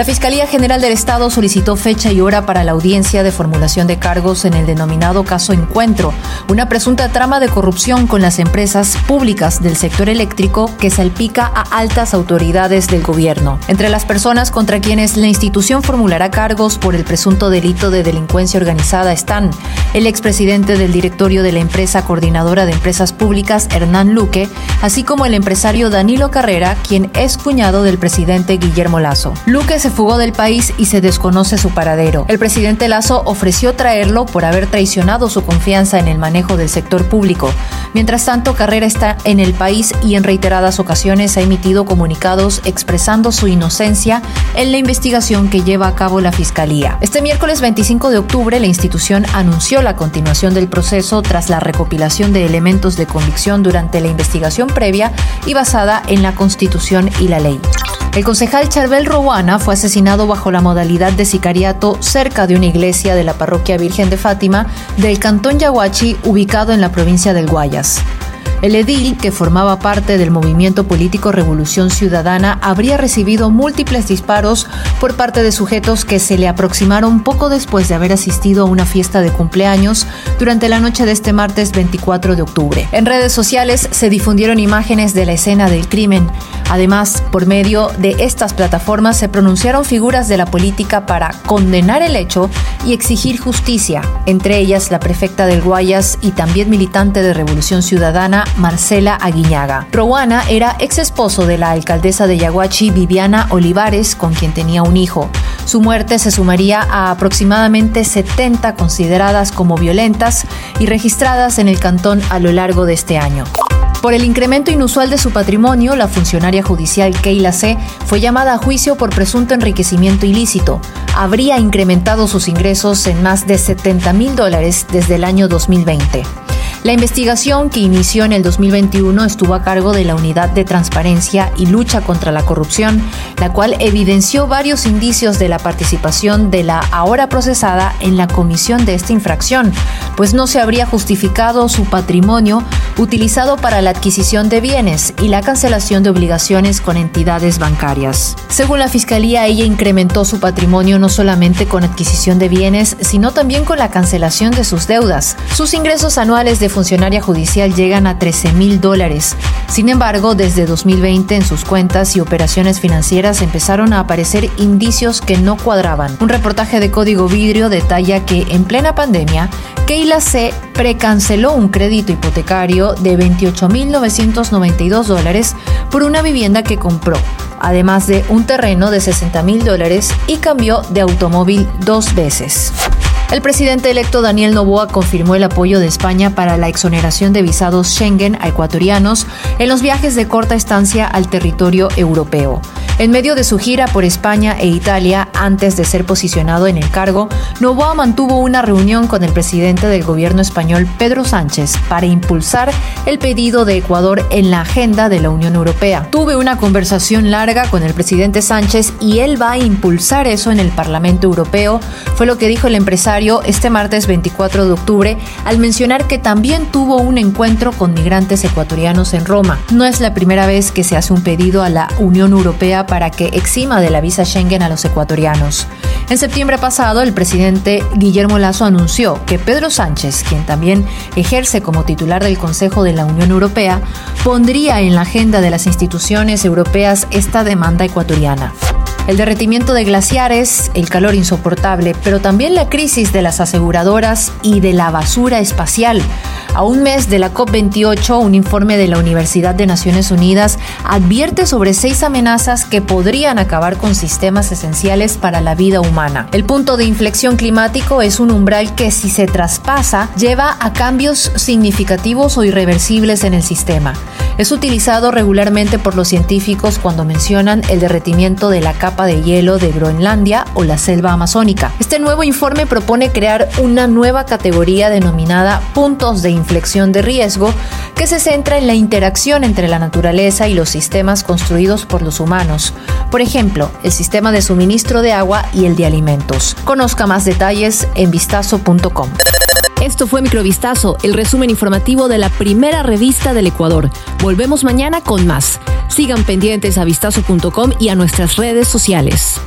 La Fiscalía General del Estado solicitó fecha y hora para la audiencia de formulación de cargos en el denominado caso Encuentro, una presunta trama de corrupción con las empresas públicas del sector eléctrico que salpica a altas autoridades del gobierno. Entre las personas contra quienes la institución formulará cargos por el presunto delito de delincuencia organizada están el expresidente del directorio de la empresa coordinadora de empresas públicas, Hernán Luque, así como el empresario Danilo Carrera, quien es cuñado del presidente Guillermo Lazo. Luque se fugó del país y se desconoce su paradero. El presidente Lazo ofreció traerlo por haber traicionado su confianza en el manejo del sector público. Mientras tanto, Carrera está en el país y en reiteradas ocasiones ha emitido comunicados expresando su inocencia en la investigación que lleva a cabo la Fiscalía. Este miércoles 25 de octubre, la institución anunció la continuación del proceso tras la recopilación de elementos de convicción durante la investigación previa y basada en la Constitución y la ley. El concejal Charbel Rowana fue asesinado bajo la modalidad de sicariato cerca de una iglesia de la parroquia Virgen de Fátima del cantón Yaguachi, ubicado en la provincia del Guayas. El edil, que formaba parte del movimiento político Revolución Ciudadana, habría recibido múltiples disparos por parte de sujetos que se le aproximaron poco después de haber asistido a una fiesta de cumpleaños durante la noche de este martes 24 de octubre. En redes sociales se difundieron imágenes de la escena del crimen. Además, por medio de estas plataformas se pronunciaron figuras de la política para condenar el hecho y exigir justicia, entre ellas la prefecta del Guayas y también militante de Revolución Ciudadana, Marcela Aguiñaga. Rowana era ex esposo de la alcaldesa de Yaguachi, Viviana Olivares, con quien tenía un hijo. Su muerte se sumaría a aproximadamente 70 consideradas como violentas y registradas en el cantón a lo largo de este año. Por el incremento inusual de su patrimonio, la funcionaria judicial Keila C. fue llamada a juicio por presunto enriquecimiento ilícito. Habría incrementado sus ingresos en más de 70 mil dólares desde el año 2020. La investigación que inició en el 2021 estuvo a cargo de la Unidad de Transparencia y Lucha contra la Corrupción, la cual evidenció varios indicios de la participación de la ahora procesada en la comisión de esta infracción, pues no se habría justificado su patrimonio utilizado para la adquisición de bienes y la cancelación de obligaciones con entidades bancarias. Según la Fiscalía, ella incrementó su patrimonio no solamente con adquisición de bienes, sino también con la cancelación de sus deudas. Sus ingresos anuales de funcionaria judicial llegan a 13 mil dólares. Sin embargo, desde 2020 en sus cuentas y operaciones financieras empezaron a aparecer indicios que no cuadraban. Un reportaje de Código Vidrio detalla que en plena pandemia, Keila C. precanceló un crédito hipotecario de 28.992 dólares por una vivienda que compró, además de un terreno de 60 mil dólares y cambió de automóvil dos veces. El presidente electo Daniel Noboa confirmó el apoyo de España para la exoneración de visados Schengen a ecuatorianos en los viajes de corta estancia al territorio europeo. En medio de su gira por España e Italia, antes de ser posicionado en el cargo, Novoa mantuvo una reunión con el presidente del gobierno español, Pedro Sánchez, para impulsar el pedido de Ecuador en la agenda de la Unión Europea. Tuve una conversación larga con el presidente Sánchez y él va a impulsar eso en el Parlamento Europeo, fue lo que dijo el empresario este martes 24 de octubre al mencionar que también tuvo un encuentro con migrantes ecuatorianos en Roma. No es la primera vez que se hace un pedido a la Unión Europea para que exima de la visa Schengen a los ecuatorianos. En septiembre pasado, el presidente Guillermo Lazo anunció que Pedro Sánchez, quien también ejerce como titular del Consejo de la Unión Europea, pondría en la agenda de las instituciones europeas esta demanda ecuatoriana el derretimiento de glaciares, el calor insoportable, pero también la crisis de las aseguradoras y de la basura espacial. A un mes de la COP28, un informe de la Universidad de Naciones Unidas advierte sobre seis amenazas que podrían acabar con sistemas esenciales para la vida humana. El punto de inflexión climático es un umbral que si se traspasa lleva a cambios significativos o irreversibles en el sistema. Es utilizado regularmente por los científicos cuando mencionan el derretimiento de la capa de hielo de Groenlandia o la selva amazónica. Este nuevo informe propone crear una nueva categoría denominada puntos de inflexión de riesgo que se centra en la interacción entre la naturaleza y los sistemas construidos por los humanos. Por ejemplo, el sistema de suministro de agua y el de alimentos. Conozca más detalles en vistazo.com. Esto fue Microvistazo, el resumen informativo de la primera revista del Ecuador. Volvemos mañana con más. Sigan pendientes a vistazo.com y a nuestras redes sociales.